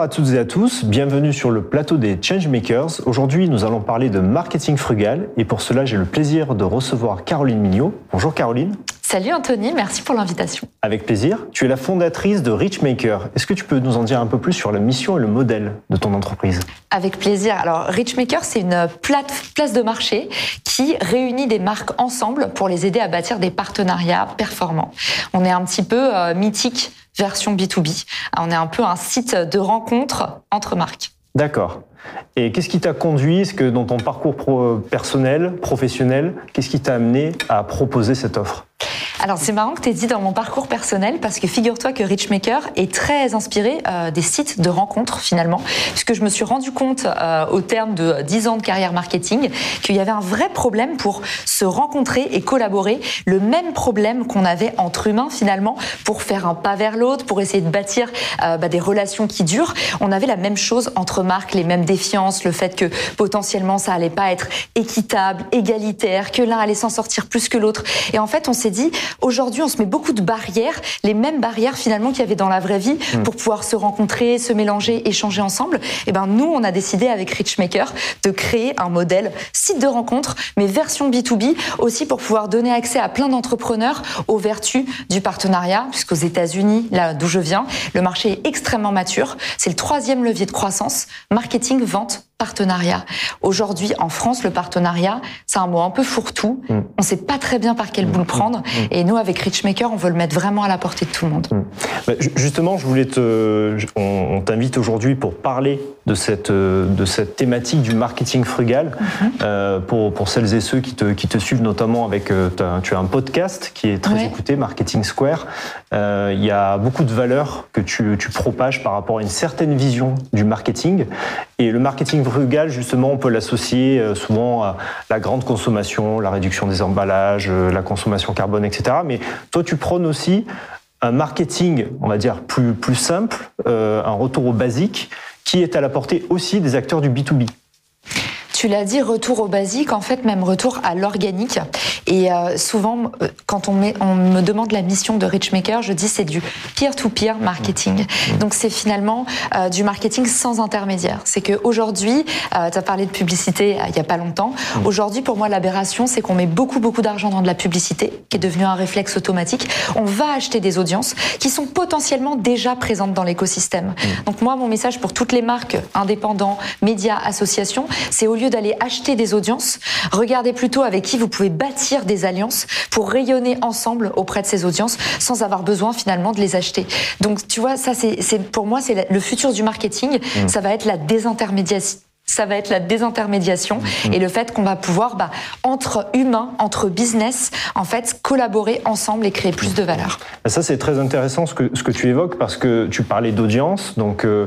Bonjour à toutes et à tous, bienvenue sur le plateau des Changemakers. Aujourd'hui, nous allons parler de marketing frugal et pour cela, j'ai le plaisir de recevoir Caroline Mignot. Bonjour Caroline. Salut Anthony, merci pour l'invitation. Avec plaisir. Tu es la fondatrice de Richmaker. Est-ce que tu peux nous en dire un peu plus sur la mission et le modèle de ton entreprise? Avec plaisir. Alors Richmaker, c'est une place de marché qui réunit des marques ensemble pour les aider à bâtir des partenariats performants. On est un petit peu euh, mythique version B2B. On est un peu un site de rencontre entre marques. D'accord. Et qu'est-ce qui t'a conduit, ce que dans ton parcours personnel, professionnel, qu'est-ce qui t'a amené à proposer cette offre? Alors c'est marrant que tu aies dit dans mon parcours personnel parce que figure-toi que Richmaker est très inspiré euh, des sites de rencontres finalement, puisque je me suis rendu compte euh, au terme de 10 ans de carrière marketing qu'il y avait un vrai problème pour se rencontrer et collaborer, le même problème qu'on avait entre humains finalement pour faire un pas vers l'autre, pour essayer de bâtir euh, bah, des relations qui durent. On avait la même chose entre marques, les mêmes défiances, le fait que potentiellement ça allait pas être équitable, égalitaire, que l'un allait s'en sortir plus que l'autre. Et en fait on s'est dit Aujourd'hui, on se met beaucoup de barrières, les mêmes barrières finalement qu'il y avait dans la vraie vie hmm. pour pouvoir se rencontrer, se mélanger, échanger ensemble. Et eh ben nous, on a décidé avec Richmaker de créer un modèle site de rencontre, mais version B2B aussi pour pouvoir donner accès à plein d'entrepreneurs aux vertus du partenariat, puisqu'aux États-Unis, là d'où je viens, le marché est extrêmement mature. C'est le troisième levier de croissance, marketing, vente, partenariat. Aujourd'hui, en France, le partenariat, c'est un mot un peu fourre-tout. Mm. On ne sait pas très bien par quel bout le mm. prendre. Mm. Et nous, avec Richmaker, on veut le mettre vraiment à la portée de tout le monde. Bah, justement, je voulais te, on, t'invite aujourd'hui pour parler de cette, de cette thématique du marketing frugal. Mm-hmm. Euh, pour, pour celles et ceux qui te, qui te suivent, notamment avec, euh, tu as un podcast qui est très écouté, Marketing Square. Euh, il y a beaucoup de valeurs que tu, tu propages par rapport à une certaine vision du marketing. Et le marketing frugal, justement, on peut l'associer euh, souvent à la grande consommation, la réduction des emballages, euh, la consommation carbone, etc. Mais toi, tu prônes aussi un marketing, on va dire, plus, plus simple, euh, un retour au basique, qui est à la portée aussi des acteurs du B2B. Tu l'as dit, retour au basique, en fait même retour à l'organique. Et euh, souvent, euh, quand on, met, on me demande la mission de Richmaker, je dis c'est du peer-to-peer marketing. Mmh. Donc c'est finalement euh, du marketing sans intermédiaire. C'est qu'aujourd'hui, tu as parlé de publicité il n'y a pas longtemps, mmh. aujourd'hui pour moi l'aberration c'est qu'on met beaucoup beaucoup d'argent dans de la publicité, qui est devenu un réflexe automatique. On va acheter des audiences qui sont potentiellement déjà présentes dans l'écosystème. Mmh. Donc moi mon message pour toutes les marques indépendants, médias, associations, c'est au lieu d'aller acheter des audiences, regardez plutôt avec qui vous pouvez bâtir des alliances pour rayonner ensemble auprès de ces audiences sans avoir besoin finalement de les acheter. Donc tu vois, ça c'est pour moi c'est le futur du marketing, mmh. ça va être la désintermédiation ça va être la désintermédiation mmh. et le fait qu'on va pouvoir, bah, entre humains, entre business, en fait, collaborer ensemble et créer plus de valeur. Ça, c'est très intéressant ce que, ce que tu évoques parce que tu parlais d'audience. Donc, euh,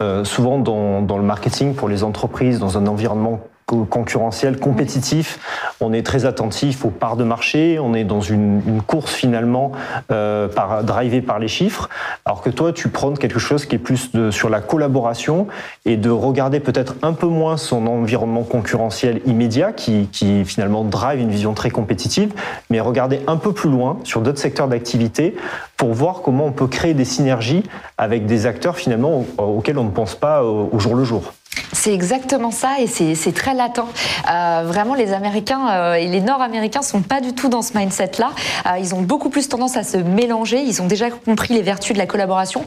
euh, souvent dans, dans, le marketing pour les entreprises, dans un environnement concurrentiel, compétitif. On est très attentif aux parts de marché. On est dans une, une course finalement euh, par, drivée par les chiffres. Alors que toi, tu prônes quelque chose qui est plus de, sur la collaboration et de regarder peut-être un peu moins son environnement concurrentiel immédiat qui, qui finalement drive une vision très compétitive, mais regarder un peu plus loin sur d'autres secteurs d'activité pour voir comment on peut créer des synergies avec des acteurs finalement auxquels on ne pense pas au jour le jour. C'est exactement ça et c'est très latent. Euh, vraiment, les Américains euh, et les Nord-Américains sont pas du tout dans ce mindset-là. Euh, ils ont beaucoup plus tendance à se mélanger. Ils ont déjà compris les vertus de la collaboration.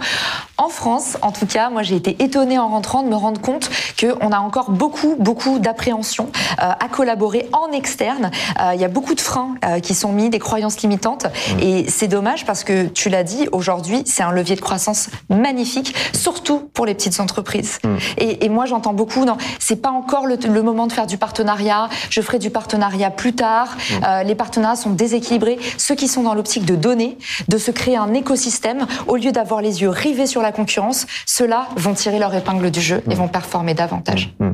En France, en tout cas, moi j'ai été étonnée en rentrant de me rendre compte qu'on a encore beaucoup, beaucoup d'appréhension à collaborer en externe. Il y a beaucoup de freins qui sont mis, des croyances limitantes. Et c'est dommage parce que tu l'as dit, aujourd'hui, c'est un levier de croissance magnifique, surtout pour les petites entreprises. Et, et moi, j'entends beaucoup. Non, c'est pas encore le, moment de faire du partenariat. Je ferai du partenariat plus tard. Mmh. Euh, les partenariats sont déséquilibrés. Ceux qui sont dans l'optique de donner, de se créer un écosystème, au lieu d'avoir les yeux rivés sur la concurrence, ceux-là vont tirer leur épingle du jeu et mmh. vont performer davantage. Mmh.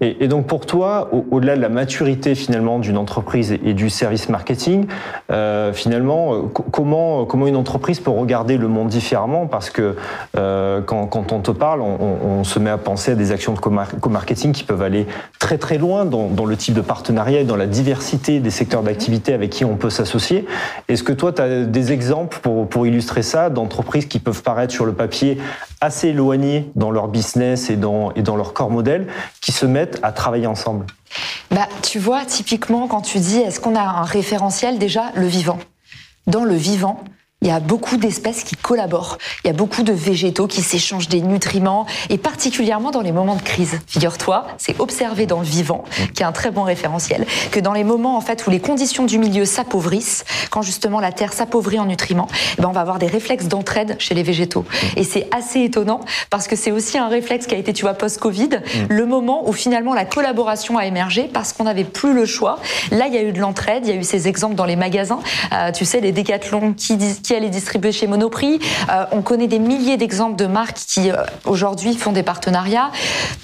Et, donc pour toi, au-delà de la maturité finalement d'une entreprise et, du service marketing, euh, finalement, euh, comment, comment une entreprise peut regarder le monde différemment? Parce que euh, quand, on te parle, on, se met à penser à des actions de co-marketing qui peuvent aller très très loin dans, le type de partenariat et dans la diversité des secteurs d'activité avec qui on peut s'associer. Est-ce que toi, tu as des exemples pour, illustrer ça d'entreprises qui peuvent paraître sur le papier assez éloignées dans leur business et dans, et dans leur corps modèle, qui mettent à travailler ensemble bah, Tu vois, typiquement, quand tu dis est-ce qu'on a un référentiel, déjà, le vivant? Dans le vivant, il y a beaucoup d'espèces qui collaborent. Il y a beaucoup de végétaux qui s'échangent des nutriments, et particulièrement dans les moments de crise. Figure-toi, c'est observé dans le vivant, qui est un très bon référentiel, que dans les moments en fait où les conditions du milieu s'appauvrissent, quand justement la terre s'appauvrit en nutriments, eh ben on va avoir des réflexes d'entraide chez les végétaux. Et c'est assez étonnant parce que c'est aussi un réflexe qui a été, tu vois, post-Covid, mm. le moment où finalement la collaboration a émergé parce qu'on n'avait plus le choix. Là, il y a eu de l'entraide, il y a eu ces exemples dans les magasins, euh, tu sais, les décathlons qui disent elle est distribuée chez Monoprix. Euh, on connaît des milliers d'exemples de marques qui euh, aujourd'hui font des partenariats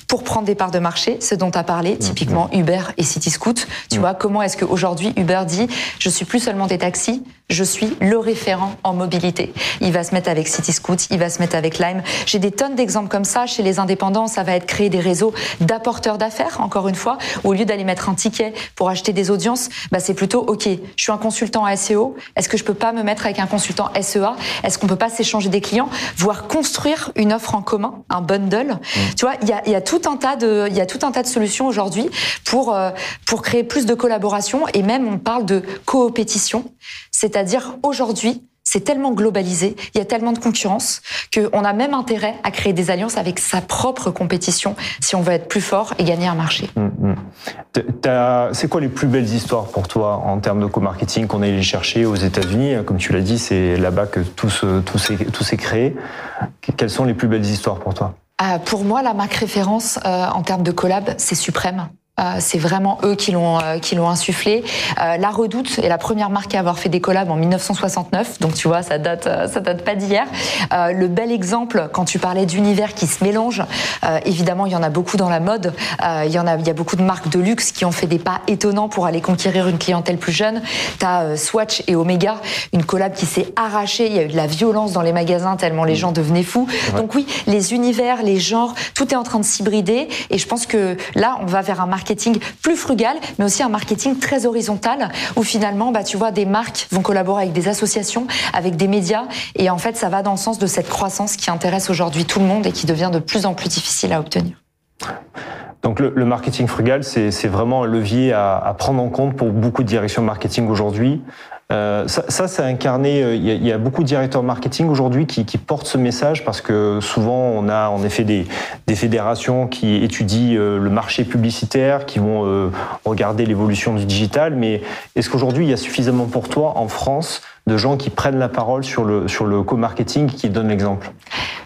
pour prendre des parts de marché, ce dont tu as parlé, mmh, typiquement mmh. Uber et CityScoot. Tu mmh. vois, comment est-ce qu'aujourd'hui Uber dit je suis plus seulement des taxis, je suis le référent en mobilité. Il va se mettre avec CityScoot, il va se mettre avec Lime. J'ai des tonnes d'exemples comme ça. Chez les indépendants, ça va être créer des réseaux d'apporteurs d'affaires, encore une fois, au lieu d'aller mettre un ticket pour acheter des audiences, bah c'est plutôt, OK, je suis un consultant SEO, est-ce que je peux pas me mettre avec un consultant SEA Est-ce qu'on peut pas s'échanger des clients, voire construire une offre en commun, un bundle? Mmh. Tu vois, il y a, y a, tout un tas de, il y a tout un tas de solutions aujourd'hui pour, euh, pour créer plus de collaboration et même on parle de coopétition. C'est-à-dire aujourd'hui, c'est tellement globalisé, il y a tellement de concurrence qu'on a même intérêt à créer des alliances avec sa propre compétition si on veut être plus fort et gagner un marché. Hum, hum. C'est quoi les plus belles histoires pour toi en termes de co-marketing qu'on a allé chercher aux États-Unis? Comme tu l'as dit, c'est là-bas que tout s'est créé. Quelles sont les plus belles histoires pour toi? Euh, Pour moi, la marque référence euh, en termes de collab, c'est Suprême. Euh, c'est vraiment eux qui l'ont euh, qui l'ont insufflé. Euh, la Redoute est la première marque à avoir fait des collabs en 1969, donc tu vois, ça date ça date pas d'hier. le bel exemple quand tu parlais d'univers qui se mélangent, évidemment il y en a beaucoup dans la mode. il y en a il y a beaucoup de marques de luxe qui ont fait des pas étonnants pour aller conquérir une clientèle plus jeune. T'as Swatch et Omega, une collab qui s'est arrachée. Il y a eu de la violence dans les magasins tellement les gens devenaient fous. Donc oui, les univers, les genres, tout est en train de s'hybrider et je pense que là on va vers un marque marketing plus frugal, mais aussi un marketing très horizontal, où finalement, bah, tu vois, des marques vont collaborer avec des associations, avec des médias, et en fait, ça va dans le sens de cette croissance qui intéresse aujourd'hui tout le monde et qui devient de plus en plus difficile à obtenir. Donc le, marketing frugal, c'est vraiment un levier à, à, prendre en compte pour beaucoup de directions marketing aujourd'hui. Euh, ça, ça c'est incarné. Euh, il y, a, il y, a, beaucoup de directeurs marketing aujourd'hui qui, qui, portent ce message parce que souvent on a en effet des, des fédérations qui étudient euh, le marché publicitaire, qui vont regarder l'évolution du digital. Mais est-ce qu'aujourd'hui il y a suffisamment pour toi en France de gens qui prennent la parole sur le sur le co-marketing, qui donnent l'exemple?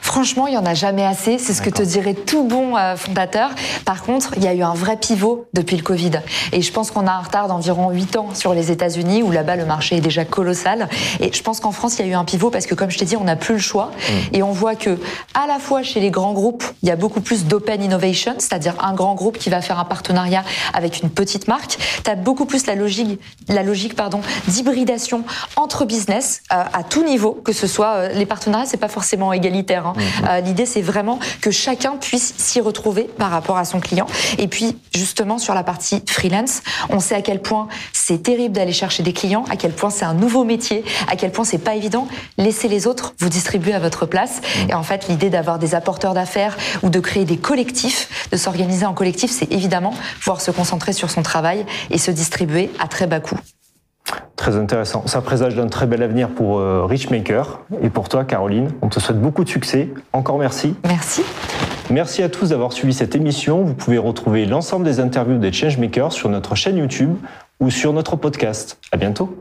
Franchement, il y en a jamais assez. C'est ce que te dirait tout bon euh, fondateur. Par contre, il y a eu un vrai pivot depuis le Covid. Et je pense qu'on a un retard d'environ 8 ans sur les États-Unis, où là-bas le marché est déjà colossal. Et je pense qu'en France, il y a eu un pivot parce que, comme je t'ai dit, on n'a plus le choix. Mm. Et on voit que, à la fois chez les grands groupes, il y a beaucoup plus d'open innovation, c'est-à-dire un grand groupe qui va faire un partenariat avec une petite marque. Tu as beaucoup plus la logique, la logique, pardon, d'hybridation entre business euh, à tout niveau, que ce soit euh, les partenariats, c'est pas forcément égalitaire. Hein. Mhm. Euh, l'idée, c'est vraiment que chacun puisse s'y retrouver par rapport à son client. Et puis, justement, sur la partie freelance, on sait à quel point c'est terrible d'aller chercher des clients, à quel point c'est un nouveau métier, à quel point c'est pas évident. Laissez les autres vous distribuer à votre place. Mhm. Et en fait, l'idée d'avoir des apporteurs d'affaires ou de créer des collectifs, de s'organiser en collectif, c'est évidemment pouvoir se concentrer sur son travail et se distribuer à très bas coût. Très intéressant. Ça présage d'un très bel avenir pour euh, Richmaker et pour toi, Caroline. On te souhaite beaucoup de succès. Encore merci. Merci. Merci à tous d'avoir suivi cette émission. Vous pouvez retrouver l'ensemble des interviews des Changemakers sur notre chaîne YouTube ou sur notre podcast. À bientôt.